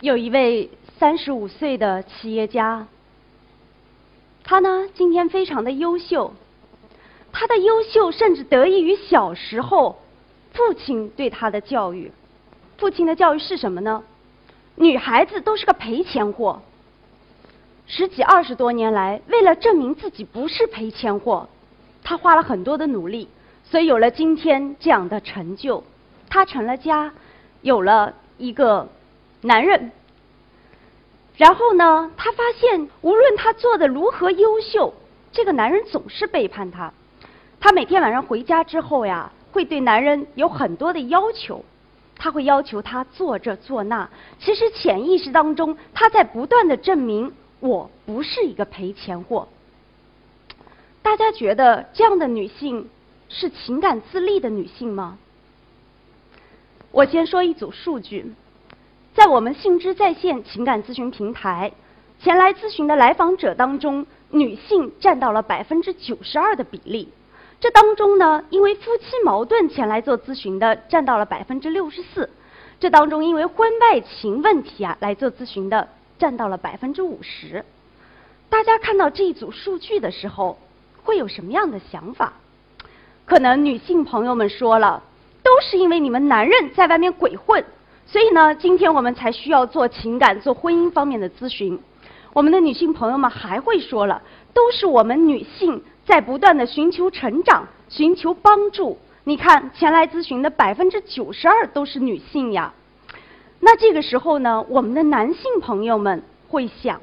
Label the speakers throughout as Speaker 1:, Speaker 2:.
Speaker 1: 有一位三十五岁的企业家，他呢今天非常的优秀，他的优秀甚至得益于小时候父亲对他的教育。父亲的教育是什么呢？女孩子都是个赔钱货。十几二十多年来，为了证明自己不是赔钱货，他花了很多的努力，所以有了今天这样的成就。他成了家，有了一个男人。然后呢，他发现无论他做的如何优秀，这个男人总是背叛他。他每天晚上回家之后呀，会对男人有很多的要求。他会要求他做这做那，其实潜意识当中，他在不断的证明我不是一个赔钱货。大家觉得这样的女性是情感自立的女性吗？我先说一组数据，在我们信知在线情感咨询平台前来咨询的来访者当中，女性占到了百分之九十二的比例。这当中呢，因为夫妻矛盾前来做咨询的占到了百分之六十四，这当中因为婚外情问题啊来做咨询的占到了百分之五十。大家看到这一组数据的时候，会有什么样的想法？可能女性朋友们说了，都是因为你们男人在外面鬼混，所以呢，今天我们才需要做情感、做婚姻方面的咨询。我们的女性朋友们还会说了，都是我们女性。在不断的寻求成长，寻求帮助。你看，前来咨询的百分之九十二都是女性呀。那这个时候呢，我们的男性朋友们会想，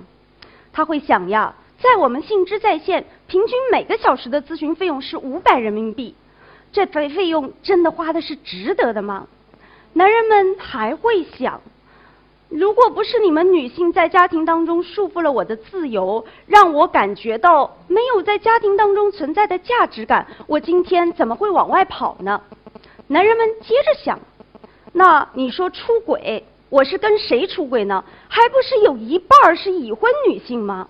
Speaker 1: 他会想呀，在我们信知在线，平均每个小时的咨询费用是五百人民币，这费费用真的花的是值得的吗？男人们还会想。如果不是你们女性在家庭当中束缚了我的自由，让我感觉到没有在家庭当中存在的价值感，我今天怎么会往外跑呢？男人们接着想，那你说出轨，我是跟谁出轨呢？还不是有一半是已婚女性吗？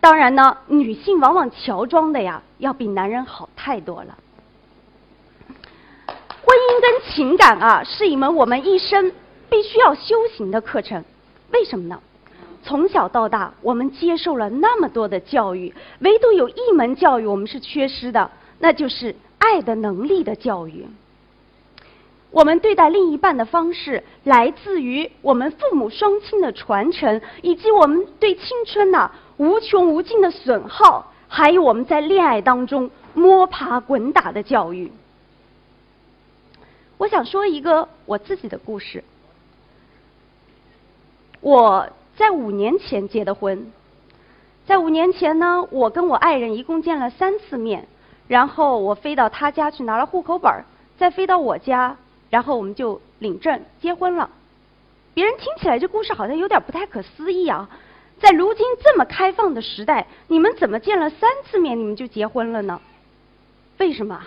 Speaker 1: 当然呢，女性往往乔装的呀，要比男人好太多了。婚姻跟情感啊，是一门我们一生。必须要修行的课程，为什么呢？从小到大，我们接受了那么多的教育，唯独有一门教育我们是缺失的，那就是爱的能力的教育。我们对待另一半的方式，来自于我们父母双亲的传承，以及我们对青春呐无穷无尽的损耗，还有我们在恋爱当中摸爬滚打的教育。我想说一个我自己的故事。我在五年前结的婚，在五年前呢，我跟我爱人一共见了三次面，然后我飞到他家去拿了户口本再飞到我家，然后我们就领证结婚了。别人听起来这故事好像有点不太可思议啊，在如今这么开放的时代，你们怎么见了三次面你们就结婚了呢？为什么？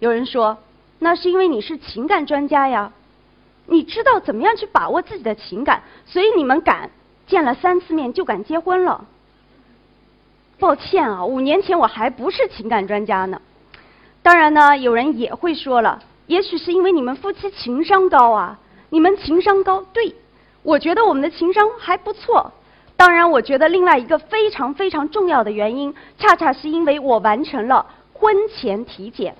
Speaker 1: 有人说，那是因为你是情感专家呀。你知道怎么样去把握自己的情感，所以你们敢见了三次面就敢结婚了。抱歉啊，五年前我还不是情感专家呢。当然呢，有人也会说了，也许是因为你们夫妻情商高啊。你们情商高，对，我觉得我们的情商还不错。当然，我觉得另外一个非常非常重要的原因，恰恰是因为我完成了婚前体检。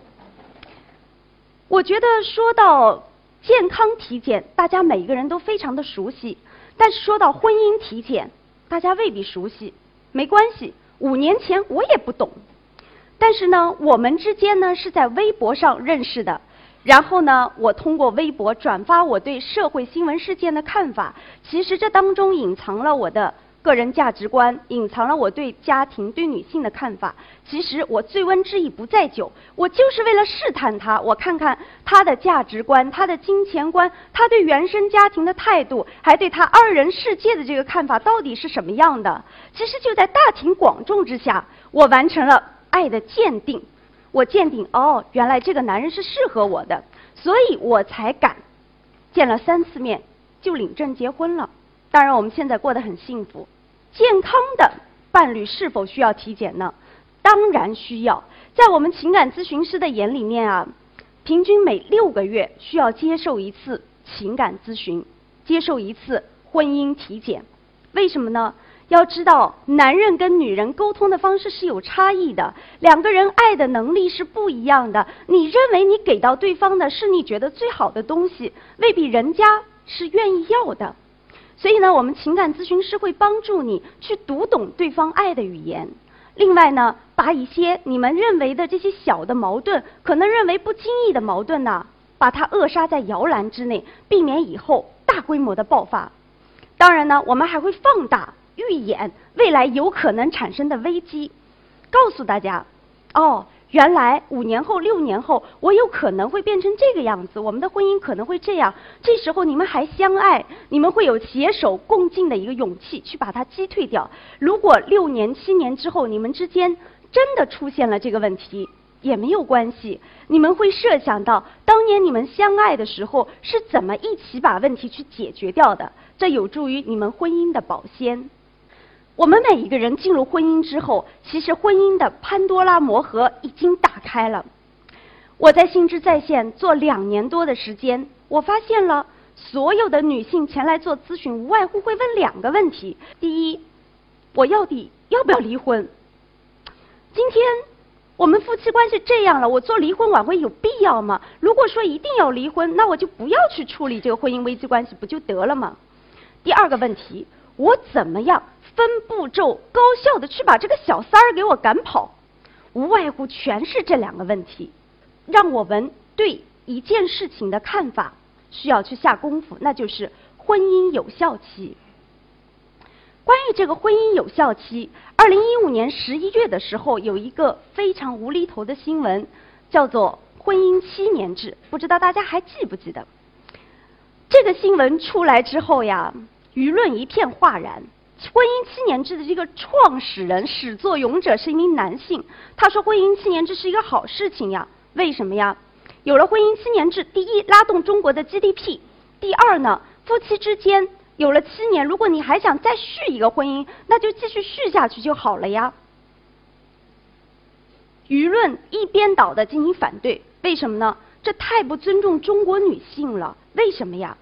Speaker 1: 我觉得说到。健康体检，大家每一个人都非常的熟悉，但是说到婚姻体检，大家未必熟悉。没关系，五年前我也不懂，但是呢，我们之间呢是在微博上认识的，然后呢，我通过微博转发我对社会新闻事件的看法，其实这当中隐藏了我的。个人价值观隐藏了我对家庭、对女性的看法。其实我醉翁之意不在酒，我就是为了试探他，我看看他的价值观、他的金钱观、他对原生家庭的态度，还对他二人世界的这个看法到底是什么样的。其实就在大庭广众之下，我完成了爱的鉴定。我鉴定，哦，原来这个男人是适合我的，所以我才敢见了三次面就领证结婚了。当然，我们现在过得很幸福。健康的伴侣是否需要体检呢？当然需要。在我们情感咨询师的眼里面啊，平均每六个月需要接受一次情感咨询，接受一次婚姻体检。为什么呢？要知道，男人跟女人沟通的方式是有差异的，两个人爱的能力是不一样的。你认为你给到对方的是你觉得最好的东西，未必人家是愿意要的。所以呢，我们情感咨询师会帮助你去读懂对方爱的语言。另外呢，把一些你们认为的这些小的矛盾，可能认为不经意的矛盾呢，把它扼杀在摇篮之内，避免以后大规模的爆发。当然呢，我们还会放大。预演未来有可能产生的危机，告诉大家，哦，原来五年后、六年后，我有可能会变成这个样子，我们的婚姻可能会这样。这时候你们还相爱，你们会有携手共进的一个勇气去把它击退掉。如果六年、七年之后你们之间真的出现了这个问题，也没有关系，你们会设想到当年你们相爱的时候是怎么一起把问题去解决掉的，这有助于你们婚姻的保鲜。我们每一个人进入婚姻之后，其实婚姻的潘多拉魔盒已经打开了。我在心知在线做两年多的时间，我发现了所有的女性前来做咨询，无外乎会问两个问题：第一，我到底要不要离婚？今天我们夫妻关系这样了，我做离婚挽回有必要吗？如果说一定要离婚，那我就不要去处理这个婚姻危机关系，不就得了吗？第二个问题，我怎么样？分步骤高效的去把这个小三儿给我赶跑，无外乎全是这两个问题，让我们对一件事情的看法需要去下功夫，那就是婚姻有效期。关于这个婚姻有效期，二零一五年十一月的时候有一个非常无厘头的新闻，叫做婚姻七年制，不知道大家还记不记得？这个新闻出来之后呀，舆论一片哗然。婚姻七年制的这个创始人、始作俑者是一名男性。他说：“婚姻七年制是一个好事情呀，为什么呀？有了婚姻七年制，第一，拉动中国的 GDP；第二呢，夫妻之间有了七年，如果你还想再续一个婚姻，那就继续续下去就好了呀。”舆论一边倒的进行反对，为什么呢？这太不尊重中国女性了。为什么呀？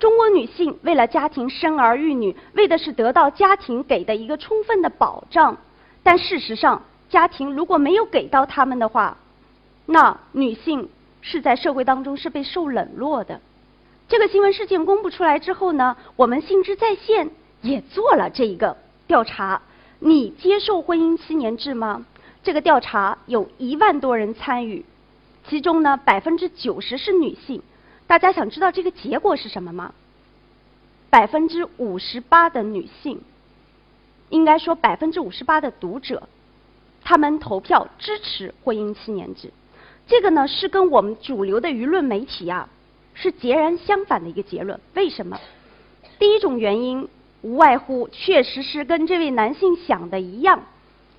Speaker 1: 中国女性为了家庭生儿育女，为的是得到家庭给的一个充分的保障。但事实上，家庭如果没有给到他们的话，那女性是在社会当中是被受冷落的。这个新闻事件公布出来之后呢，我们信知在线也做了这一个调查。你接受婚姻七年制吗？这个调查有一万多人参与，其中呢百分之九十是女性。大家想知道这个结果是什么吗？百分之五十八的女性，应该说百分之五十八的读者，他们投票支持婚姻七年制。这个呢是跟我们主流的舆论媒体啊是截然相反的一个结论。为什么？第一种原因无外乎确实是跟这位男性想的一样，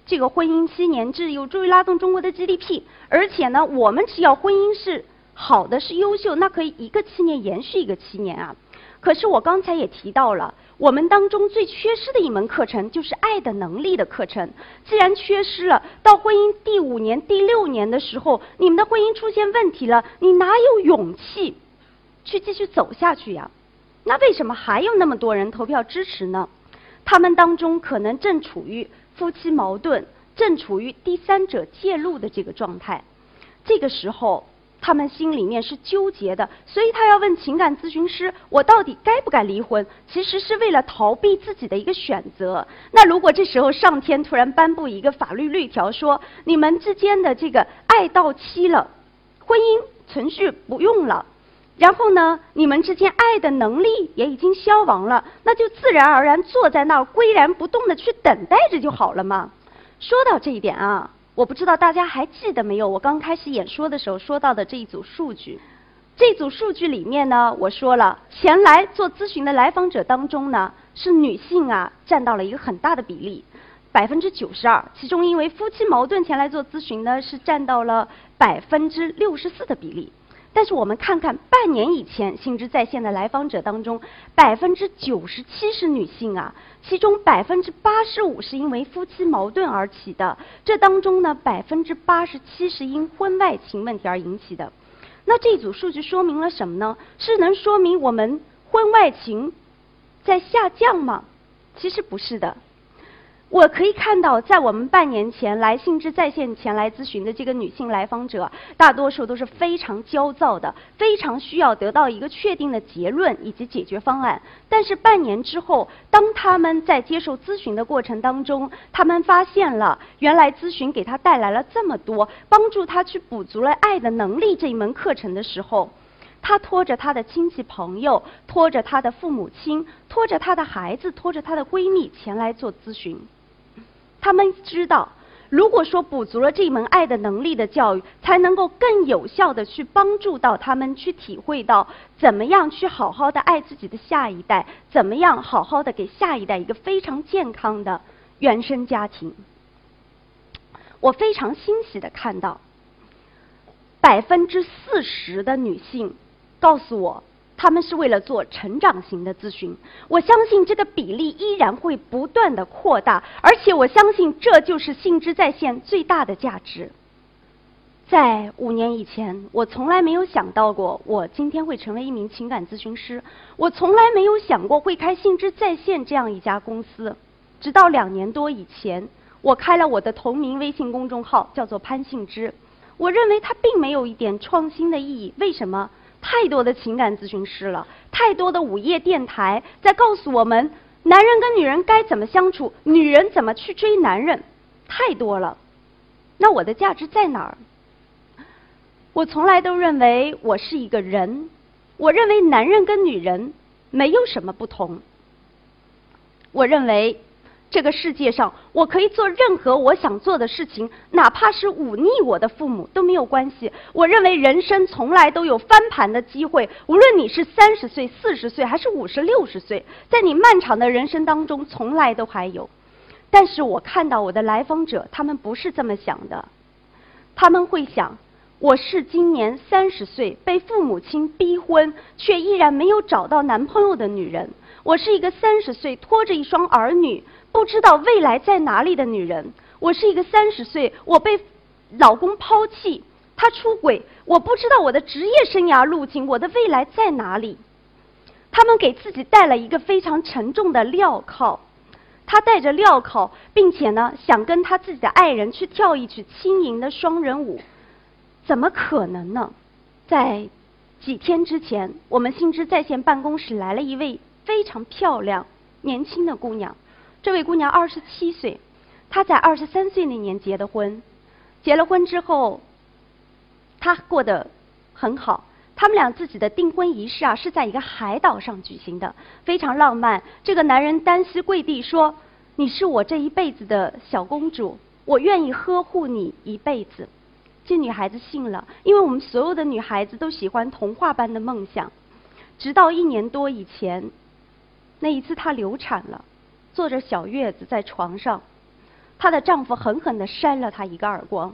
Speaker 1: 这个婚姻七年制有助于拉动中国的 GDP，而且呢，我们只要婚姻是。好的是优秀，那可以一个七年延续一个七年啊。可是我刚才也提到了，我们当中最缺失的一门课程就是爱的能力的课程。既然缺失了，到婚姻第五年、第六年的时候，你们的婚姻出现问题了，你哪有勇气去继续走下去呀？那为什么还有那么多人投票支持呢？他们当中可能正处于夫妻矛盾，正处于第三者介入的这个状态。这个时候。他们心里面是纠结的，所以他要问情感咨询师：我到底该不该离婚？其实是为了逃避自己的一个选择。那如果这时候上天突然颁布一个法律律条，说你们之间的这个爱到期了，婚姻存续不用了，然后呢，你们之间爱的能力也已经消亡了，那就自然而然坐在那儿岿然不动的去等待着就好了嘛。说到这一点啊。我不知道大家还记得没有？我刚开始演说的时候说到的这一组数据，这组数据里面呢，我说了，前来做咨询的来访者当中呢，是女性啊，占到了一个很大的比例，百分之九十二。其中因为夫妻矛盾前来做咨询呢，是占到了百分之六十四的比例。但是我们看看半年以前心知在线的来访者当中，百分之九十七是女性啊，其中百分之八十五是因为夫妻矛盾而起的，这当中呢百分之八十七是因婚外情问题而引起的。那这组数据说明了什么呢？是能说明我们婚外情在下降吗？其实不是的。我可以看到，在我们半年前来兴致在线前来咨询的这个女性来访者，大多数都是非常焦躁的，非常需要得到一个确定的结论以及解决方案。但是半年之后，当他们在接受咨询的过程当中，他们发现了原来咨询给他带来了这么多帮助他去补足了爱的能力这一门课程的时候，他拖着他的亲戚朋友，拖着他的父母亲，拖着他的孩子，拖着他的闺蜜前来做咨询。他们知道，如果说补足了这门爱的能力的教育，才能够更有效的去帮助到他们去体会到怎么样去好好的爱自己的下一代，怎么样好好的给下一代一个非常健康的原生家庭。我非常欣喜的看到，百分之四十的女性告诉我。他们是为了做成长型的咨询，我相信这个比例依然会不断的扩大，而且我相信这就是信知在线最大的价值。在五年以前，我从来没有想到过我今天会成为一名情感咨询师，我从来没有想过会开信知在线这样一家公司。直到两年多以前，我开了我的同名微信公众号，叫做潘信之。我认为它并没有一点创新的意义，为什么？太多的情感咨询师了，太多的午夜电台在告诉我们，男人跟女人该怎么相处，女人怎么去追男人，太多了。那我的价值在哪儿？我从来都认为我是一个人，我认为男人跟女人没有什么不同。我认为。这个世界上，我可以做任何我想做的事情，哪怕是忤逆我的父母都没有关系。我认为人生从来都有翻盘的机会，无论你是三十岁、四十岁还是五十六十岁，在你漫长的人生当中，从来都还有。但是我看到我的来访者，他们不是这么想的，他们会想：我是今年三十岁，被父母亲逼婚，却依然没有找到男朋友的女人；我是一个三十岁，拖着一双儿女。不知道未来在哪里的女人，我是一个三十岁，我被老公抛弃，他出轨，我不知道我的职业生涯路径，我的未来在哪里？他们给自己带了一个非常沉重的镣铐，他带着镣铐，并且呢，想跟他自己的爱人去跳一曲轻盈的双人舞，怎么可能呢？在几天之前，我们新知在线办公室来了一位非常漂亮、年轻的姑娘。这位姑娘二十七岁，她在二十三岁那年结的婚，结了婚之后，她过得很好。他们俩自己的订婚仪式啊，是在一个海岛上举行的，非常浪漫。这个男人单膝跪地说：“你是我这一辈子的小公主，我愿意呵护你一辈子。”这女孩子信了，因为我们所有的女孩子都喜欢童话般的梦想。直到一年多以前，那一次她流产了。坐着小月子在床上，她的丈夫狠狠的扇了她一个耳光。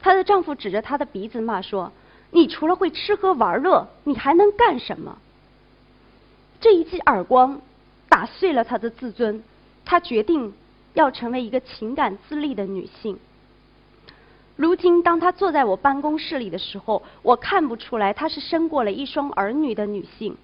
Speaker 1: 她的丈夫指着她的鼻子骂说：“你除了会吃喝玩乐，你还能干什么？”这一记耳光打碎了她的自尊，她决定要成为一个情感自立的女性。如今，当她坐在我办公室里的时候，我看不出来她是生过了一双儿女的女性。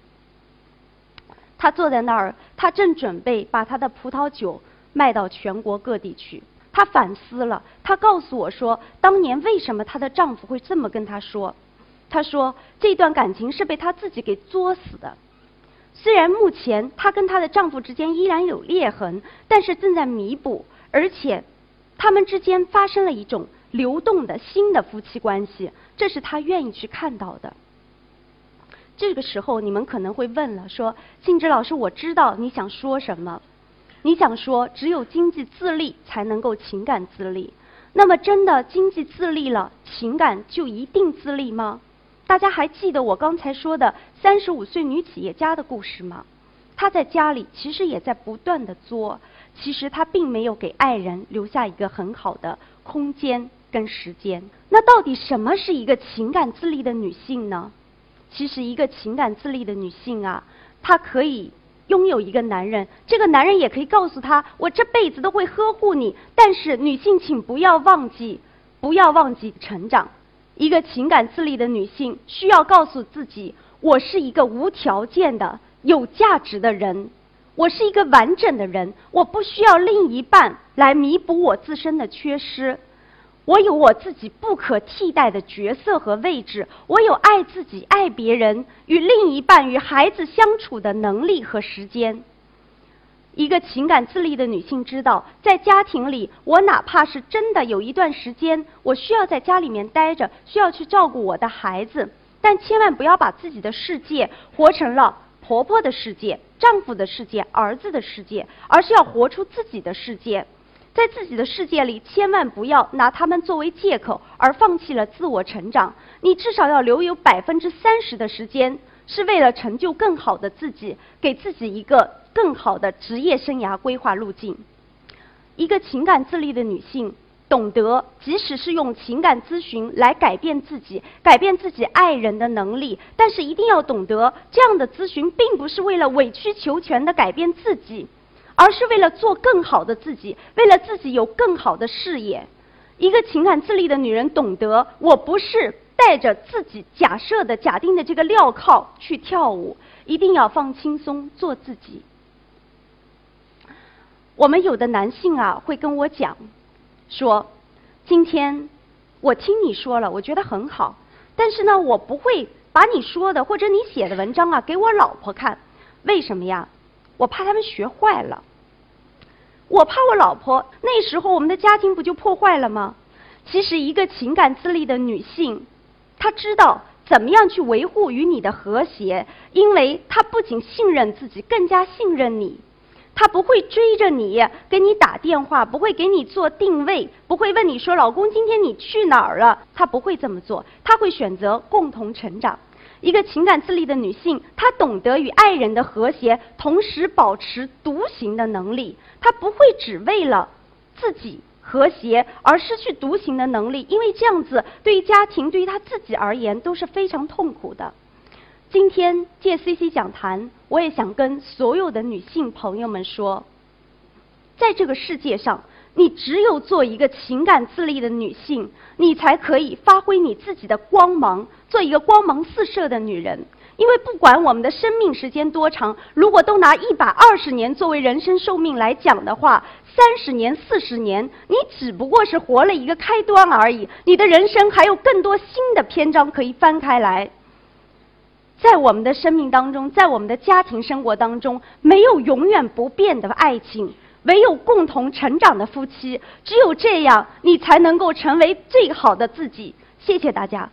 Speaker 1: 他坐在那儿，他正准备把他的葡萄酒卖到全国各地去。他反思了，他告诉我说，当年为什么她的丈夫会这么跟她说？她说，这段感情是被她自己给作死的。虽然目前她跟她的丈夫之间依然有裂痕，但是正在弥补，而且他们之间发生了一种流动的新的夫妻关系，这是她愿意去看到的。这个时候，你们可能会问了，说：“静之老师，我知道你想说什么。你想说，只有经济自立才能够情感自立。那么，真的经济自立了，情感就一定自立吗？大家还记得我刚才说的三十五岁女企业家的故事吗？她在家里其实也在不断的作，其实她并没有给爱人留下一个很好的空间跟时间。那到底什么是一个情感自立的女性呢？”其实，一个情感自立的女性啊，她可以拥有一个男人，这个男人也可以告诉她：“我这辈子都会呵护你。”但是，女性请不要忘记，不要忘记成长。一个情感自立的女性需要告诉自己：“我是一个无条件的有价值的人，我是一个完整的人，我不需要另一半来弥补我自身的缺失。我有我自己不可替代的角色和位置，我有爱自己、爱别人、与另一半、与孩子相处的能力和时间。一个情感自立的女性知道，在家庭里，我哪怕是真的有一段时间，我需要在家里面待着，需要去照顾我的孩子，但千万不要把自己的世界活成了婆婆的世界、丈夫的世界、儿子的世界，而是要活出自己的世界。在自己的世界里，千万不要拿他们作为借口而放弃了自我成长。你至少要留有百分之三十的时间，是为了成就更好的自己，给自己一个更好的职业生涯规划路径。一个情感自立的女性，懂得即使是用情感咨询来改变自己、改变自己爱人的能力，但是一定要懂得，这样的咨询并不是为了委曲求全的改变自己。而是为了做更好的自己，为了自己有更好的事业。一个情感自立的女人懂得，我不是带着自己假设的、假定的这个镣铐去跳舞，一定要放轻松，做自己。我们有的男性啊，会跟我讲，说，今天我听你说了，我觉得很好，但是呢，我不会把你说的或者你写的文章啊给我老婆看，为什么呀？我怕他们学坏了。我怕我老婆那时候我们的家庭不就破坏了吗？其实一个情感自立的女性，她知道怎么样去维护与你的和谐，因为她不仅信任自己，更加信任你。她不会追着你给你打电话，不会给你做定位，不会问你说老公今天你去哪儿了？她不会这么做，她会选择共同成长。一个情感自立的女性，她懂得与爱人的和谐，同时保持独行的能力。她不会只为了自己和谐而失去独行的能力，因为这样子对于家庭、对于她自己而言都是非常痛苦的。今天借 C C 讲坛，我也想跟所有的女性朋友们说，在这个世界上。你只有做一个情感自立的女性，你才可以发挥你自己的光芒，做一个光芒四射的女人。因为不管我们的生命时间多长，如果都拿一百二十年作为人生寿命来讲的话，三十年、四十年，你只不过是活了一个开端而已。你的人生还有更多新的篇章可以翻开来。在我们的生命当中，在我们的家庭生活当中，没有永远不变的爱情。唯有共同成长的夫妻，只有这样，你才能够成为最好的自己。谢谢大家。